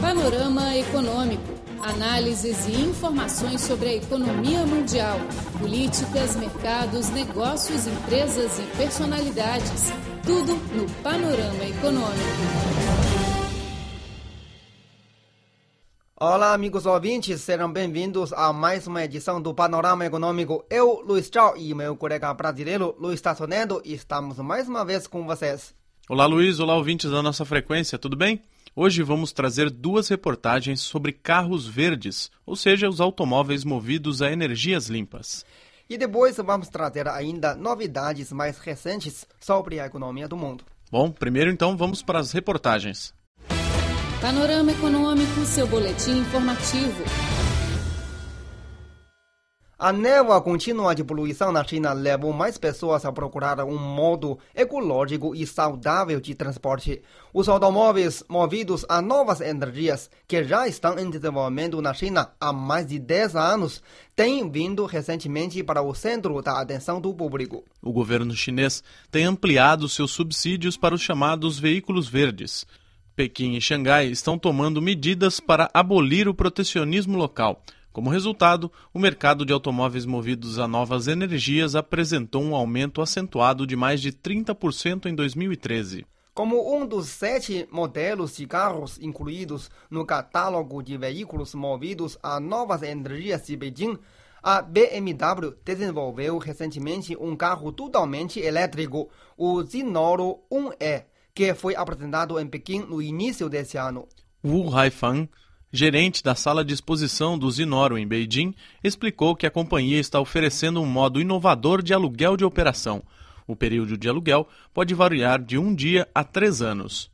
Panorama Econômico. Análises e informações sobre a economia mundial, políticas, mercados, negócios, empresas e personalidades. Tudo no Panorama Econômico. Olá, amigos ouvintes, sejam bem-vindos a mais uma edição do Panorama Econômico. Eu, Luiz Chao, e meu colega brasileiro, Luiz Tassonedo, estamos mais uma vez com vocês. Olá, Luiz. Olá, ouvintes da nossa frequência, tudo bem? Hoje vamos trazer duas reportagens sobre carros verdes, ou seja, os automóveis movidos a energias limpas. E depois vamos trazer ainda novidades mais recentes sobre a economia do mundo. Bom, primeiro então vamos para as reportagens. Panorama Econômico, seu boletim informativo. A neva contínua de poluição na China levou mais pessoas a procurar um modo ecológico e saudável de transporte. Os automóveis movidos a novas energias, que já estão em desenvolvimento na China há mais de 10 anos, têm vindo recentemente para o centro da atenção do público. O governo chinês tem ampliado seus subsídios para os chamados veículos verdes. Pequim e Xangai estão tomando medidas para abolir o protecionismo local. Como resultado, o mercado de automóveis movidos a novas energias apresentou um aumento acentuado de mais de 30% em 2013. Como um dos sete modelos de carros incluídos no catálogo de veículos movidos a novas energias de Beijing, a BMW desenvolveu recentemente um carro totalmente elétrico, o Zinoro 1E, que foi apresentado em Pequim no início desse ano. Wu Haifang gerente da sala de exposição do Zinoro em Beijing, explicou que a companhia está oferecendo um modo inovador de aluguel de operação. O período de aluguel pode variar de um dia a três anos.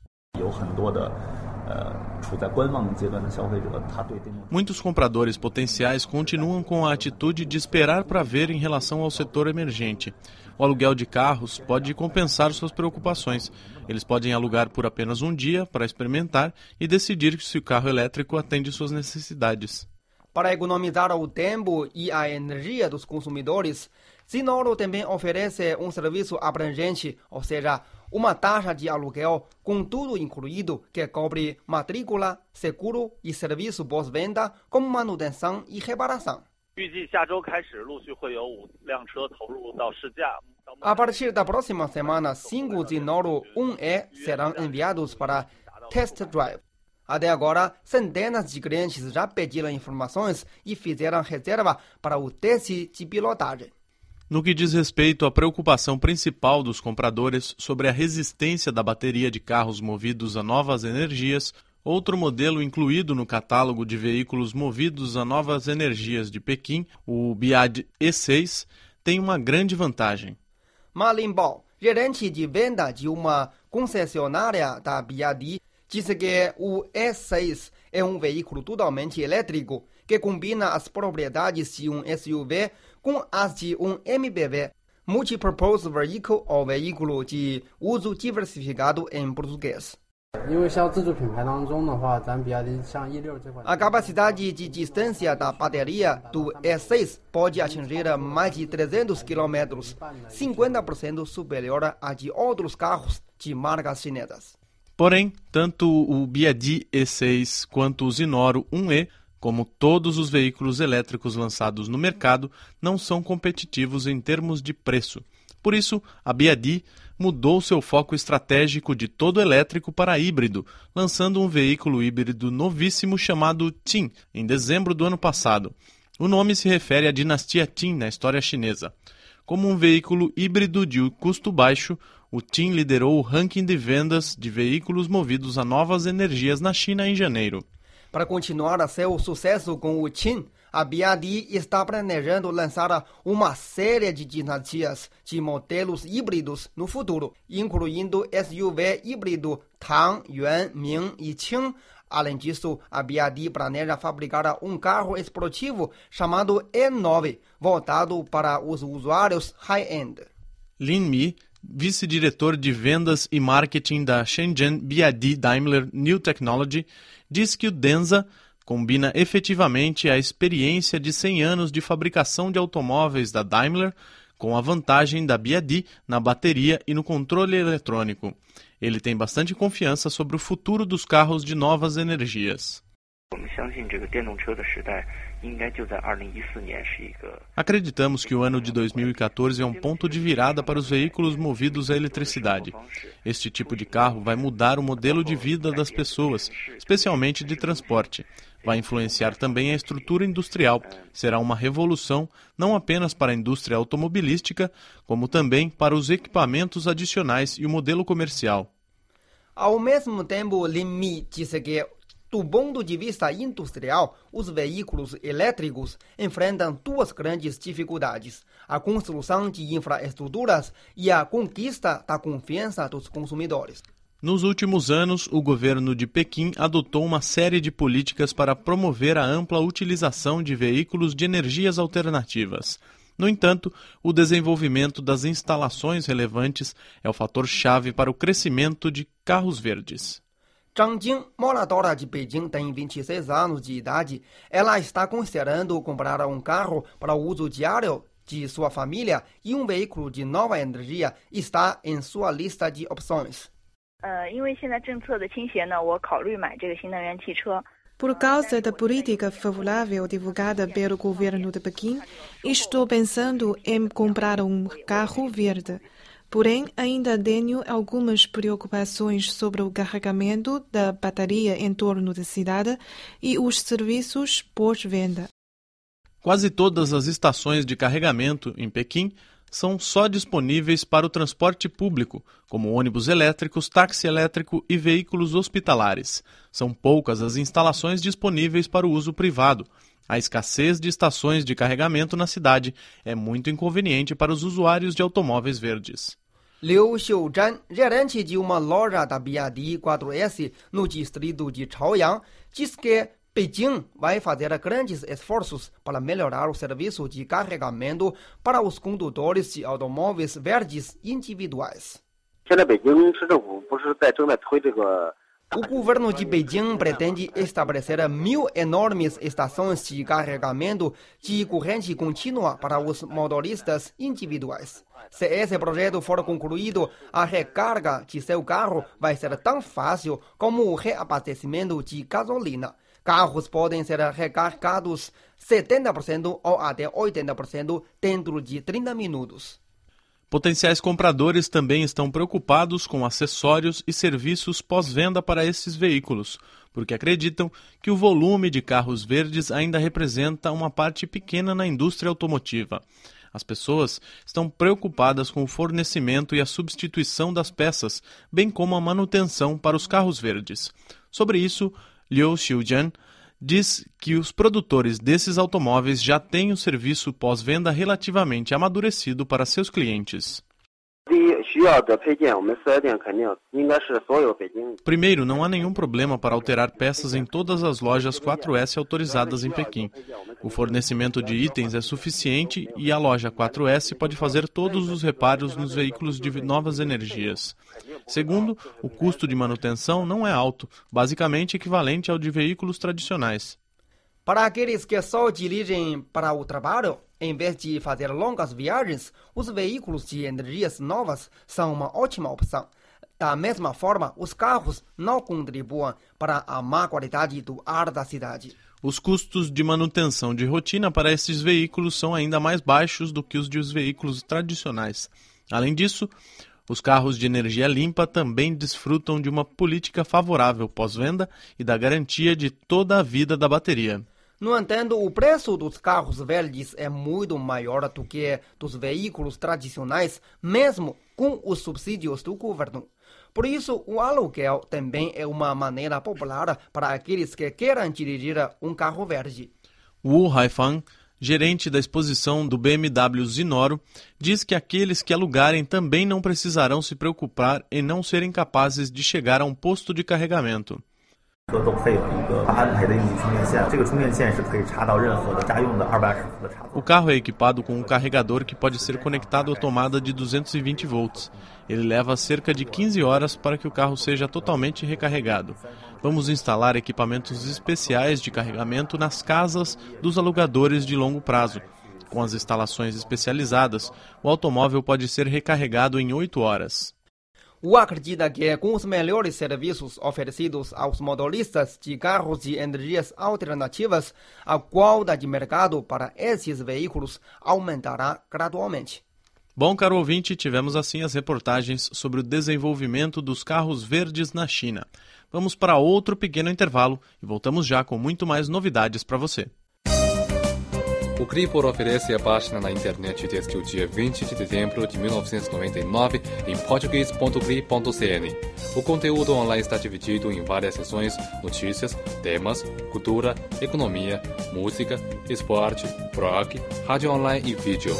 Muitos compradores potenciais continuam com a atitude de esperar para ver em relação ao setor emergente. O aluguel de carros pode compensar suas preocupações. Eles podem alugar por apenas um dia para experimentar e decidir se o carro elétrico atende suas necessidades. Para economizar o tempo e a energia dos consumidores, Sinoro também oferece um serviço abrangente, ou seja, uma taxa de aluguel com tudo incluído que cobre matrícula, seguro e serviço pós-venda, como manutenção e reparação. A partir da próxima semana, cinco Zinoro 1E serão enviados para test drive. Até agora, centenas de clientes já pediram informações e fizeram reserva para o teste de pilotagem. No que diz respeito à preocupação principal dos compradores sobre a resistência da bateria de carros movidos a novas energias, outro modelo incluído no catálogo de veículos movidos a novas energias de Pequim, o Biad E6, tem uma grande vantagem. Ma Linbao, gerente de venda de uma concessionária da Biadi, disse que o E6 é um veículo totalmente elétrico que combina as propriedades de um SUV com as de um MPV, Multipurpose Vehicle ou veículo de uso diversificado em português. A capacidade de distância da bateria do E6 pode atingir mais de 300 km, 50% superior à de outros carros de marcas chinesas. Porém, tanto o Biadi E6 quanto o Zinoro 1E como todos os veículos elétricos lançados no mercado, não são competitivos em termos de preço. Por isso, a Biadi mudou seu foco estratégico de todo elétrico para híbrido, lançando um veículo híbrido novíssimo chamado Qin em dezembro do ano passado. O nome se refere à dinastia Qin na história chinesa. Como um veículo híbrido de custo baixo, o Qin liderou o ranking de vendas de veículos movidos a novas energias na China em janeiro. Para continuar seu sucesso com o Qin, a BYD está planejando lançar uma série de dinastias de modelos híbridos no futuro, incluindo SUV híbrido Tang, Yuan, Ming e Qing. Além disso, a BYD planeja fabricar um carro esportivo chamado E9, voltado para os usuários high-end. Lin Mi, vice-diretor de vendas e marketing da Shenzhen BYD Daimler New Technology, diz que o Denza combina efetivamente a experiência de 100 anos de fabricação de automóveis da Daimler com a vantagem da BYD na bateria e no controle eletrônico. Ele tem bastante confiança sobre o futuro dos carros de novas energias. Acreditamos que o ano de 2014 é um ponto de virada para os veículos movidos à eletricidade. Este tipo de carro vai mudar o modelo de vida das pessoas, especialmente de transporte. Vai influenciar também a estrutura industrial. Será uma revolução não apenas para a indústria automobilística, como também para os equipamentos adicionais e o modelo comercial. Ao mesmo tempo, Lin disse que do ponto de vista industrial, os veículos elétricos enfrentam duas grandes dificuldades: a construção de infraestruturas e a conquista da confiança dos consumidores. Nos últimos anos, o governo de Pequim adotou uma série de políticas para promover a ampla utilização de veículos de energias alternativas. No entanto, o desenvolvimento das instalações relevantes é o fator chave para o crescimento de carros verdes. Zhang Jing, moradora de Beijing, tem 26 anos de idade. Ela está considerando comprar um carro para o uso diário de sua família e um veículo de nova energia está em sua lista de opções. Por causa da política favorável divulgada pelo governo de Pequim, estou pensando em comprar um carro verde. Porém, ainda tenho algumas preocupações sobre o carregamento da bateria em torno da cidade e os serviços pós-venda. Quase todas as estações de carregamento em Pequim são só disponíveis para o transporte público, como ônibus elétricos, táxi elétrico e veículos hospitalares. São poucas as instalações disponíveis para o uso privado. A escassez de estações de carregamento na cidade é muito inconveniente para os usuários de automóveis verdes. Liu Xiuzhan, gerente de uma loja da BYD 4S no distrito de Chaoyang, diz que Beijing vai fazer grandes esforços para melhorar o serviço de carregamento para os condutores de automóveis verdes individuais. O governo de Beijing pretende estabelecer mil enormes estações de carregamento de corrente contínua para os motoristas individuais. Se esse projeto for concluído, a recarga de seu carro vai ser tão fácil como o reabastecimento de gasolina. Carros podem ser recarregados 70% ou até 80% dentro de 30 minutos. Potenciais compradores também estão preocupados com acessórios e serviços pós-venda para esses veículos, porque acreditam que o volume de carros verdes ainda representa uma parte pequena na indústria automotiva. As pessoas estão preocupadas com o fornecimento e a substituição das peças, bem como a manutenção para os carros verdes. Sobre isso, Liu Xiujian diz que os produtores desses automóveis já têm o serviço pós-venda relativamente amadurecido para seus clientes. Primeiro, não há nenhum problema para alterar peças em todas as lojas 4S autorizadas em Pequim. O fornecimento de itens é suficiente e a loja 4S pode fazer todos os reparos nos veículos de novas energias. Segundo, o custo de manutenção não é alto, basicamente equivalente ao de veículos tradicionais. Para aqueles que só dirigem para o trabalho, em vez de fazer longas viagens, os veículos de energias novas são uma ótima opção. Da mesma forma, os carros não contribuem para a má qualidade do ar da cidade. Os custos de manutenção de rotina para esses veículos são ainda mais baixos do que os dos veículos tradicionais. Além disso, os carros de energia limpa também desfrutam de uma política favorável pós-venda e da garantia de toda a vida da bateria. No entanto, o preço dos carros verdes é muito maior do que dos veículos tradicionais, mesmo com os subsídios do governo. Por isso, o aluguel também é uma maneira popular para aqueles que queiram dirigir um carro verde. Wu Haifang, gerente da exposição do BMW Zinoro, diz que aqueles que alugarem também não precisarão se preocupar em não serem capazes de chegar a um posto de carregamento. O carro é equipado com um carregador que pode ser conectado à tomada de 220 volts. Ele leva cerca de 15 horas para que o carro seja totalmente recarregado. Vamos instalar equipamentos especiais de carregamento nas casas dos alugadores de longo prazo. Com as instalações especializadas, o automóvel pode ser recarregado em 8 horas. Wu acredita que com os melhores serviços oferecidos aos motoristas de carros de energias alternativas, a qualidade de mercado para esses veículos aumentará gradualmente. Bom, caro ouvinte, tivemos assim as reportagens sobre o desenvolvimento dos carros verdes na China. Vamos para outro pequeno intervalo e voltamos já com muito mais novidades para você. O Cripor oferece a página na internet desde o dia 20 de dezembro de 1999 em português.cri.cn. O conteúdo online está dividido em várias seções, notícias, temas, cultura, economia, música, esporte, blog, rádio online e vídeo.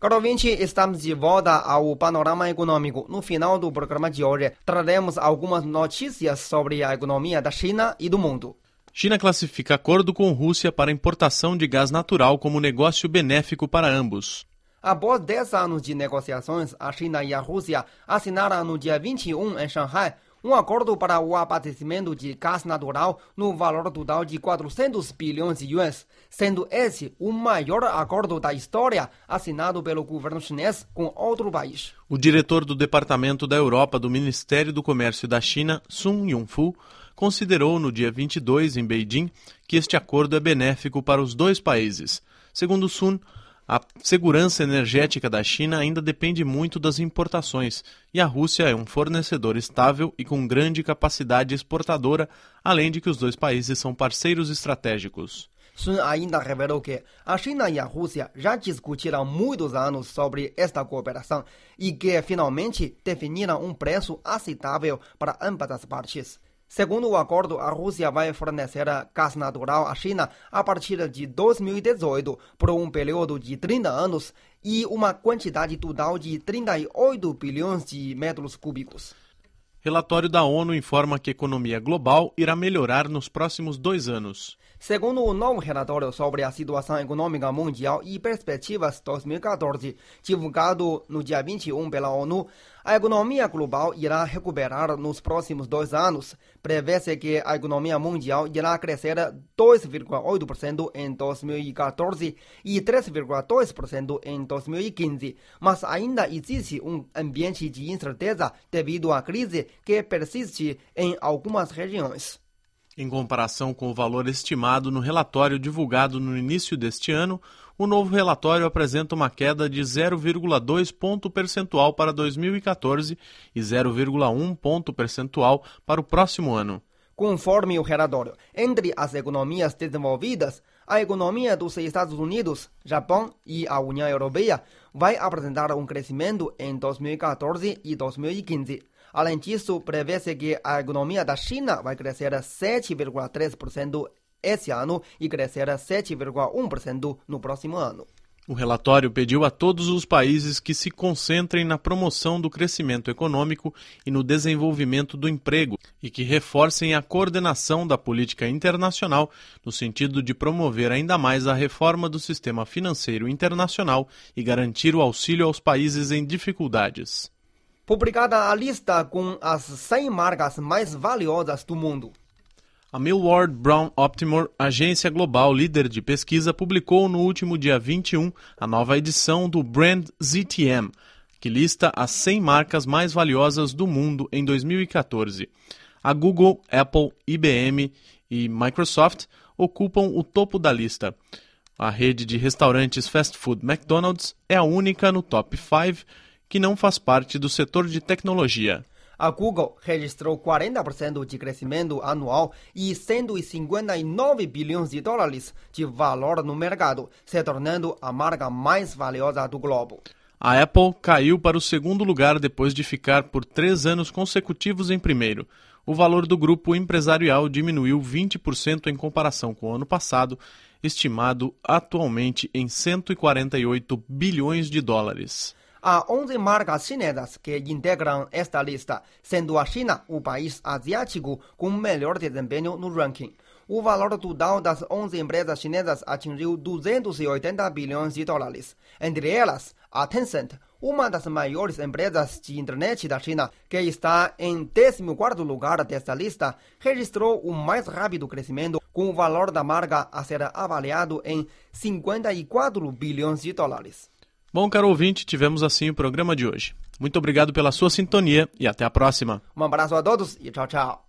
Caro ouvinte, estamos de volta ao Panorama Econômico. No final do programa de hoje, traremos algumas notícias sobre a economia da China e do mundo. China classifica acordo com Rússia para importação de gás natural como negócio benéfico para ambos. Após 10 anos de negociações, a China e a Rússia assinaram no dia 21 em Shanghai um acordo para o abastecimento de gás natural no valor total de 400 bilhões de yuans, sendo esse o maior acordo da história assinado pelo governo chinês com outro país. O diretor do Departamento da Europa do Ministério do Comércio da China, Sun Yongfu, considerou no dia 22 em Beijing que este acordo é benéfico para os dois países. Segundo Sun, a segurança energética da China ainda depende muito das importações, e a Rússia é um fornecedor estável e com grande capacidade exportadora, além de que os dois países são parceiros estratégicos. Sun ainda revelou que a China e a Rússia já discutiram muitos anos sobre esta cooperação e que finalmente definiram um preço aceitável para ambas as partes. Segundo o acordo, a Rússia vai fornecer gás natural à China a partir de 2018 por um período de 30 anos e uma quantidade total de 38 bilhões de metros cúbicos. Relatório da ONU informa que a economia global irá melhorar nos próximos dois anos. Segundo o novo relatório sobre a situação econômica mundial e perspectivas 2014, divulgado no dia 21 pela ONU, a economia global irá recuperar nos próximos dois anos. Prevê-se que a economia mundial irá crescer 2,8% em 2014 e 3,2% em 2015, mas ainda existe um ambiente de incerteza devido à crise que persiste em algumas regiões. Em comparação com o valor estimado no relatório divulgado no início deste ano, o novo relatório apresenta uma queda de 0,2 ponto percentual para 2014 e 0,1 ponto percentual para o próximo ano. Conforme o relatório, entre as economias desenvolvidas, a economia dos Estados Unidos, Japão e a União Europeia vai apresentar um crescimento em 2014 e 2015. Além disso, prevê-se que a economia da China vai crescer 7,3% esse ano e crescer 7,1% no próximo ano. O relatório pediu a todos os países que se concentrem na promoção do crescimento econômico e no desenvolvimento do emprego e que reforcem a coordenação da política internacional no sentido de promover ainda mais a reforma do sistema financeiro internacional e garantir o auxílio aos países em dificuldades publicada a lista com as 100 marcas mais valiosas do mundo. A Millward Brown Optimour, agência global líder de pesquisa, publicou no último dia 21 a nova edição do Brand ZTM, que lista as 100 marcas mais valiosas do mundo em 2014. A Google, Apple, IBM e Microsoft ocupam o topo da lista. A rede de restaurantes fast food McDonald's é a única no top 5 que não faz parte do setor de tecnologia. A Google registrou 40% de crescimento anual e 159 bilhões de dólares de valor no mercado, se tornando a marca mais valiosa do globo. A Apple caiu para o segundo lugar depois de ficar por três anos consecutivos em primeiro. O valor do grupo empresarial diminuiu 20% em comparação com o ano passado, estimado atualmente em 148 bilhões de dólares. Há 11 marcas chinesas que integram esta lista, sendo a China o país asiático com melhor desempenho no ranking. O valor total das 11 empresas chinesas atingiu 280 bilhões de dólares. Entre elas, a Tencent, uma das maiores empresas de internet da China, que está em 14º lugar desta lista, registrou o mais rápido crescimento, com o valor da marca a ser avaliado em 54 bilhões de dólares. Bom, caro ouvinte, tivemos assim o programa de hoje. Muito obrigado pela sua sintonia e até a próxima. Um abraço a todos e tchau, tchau.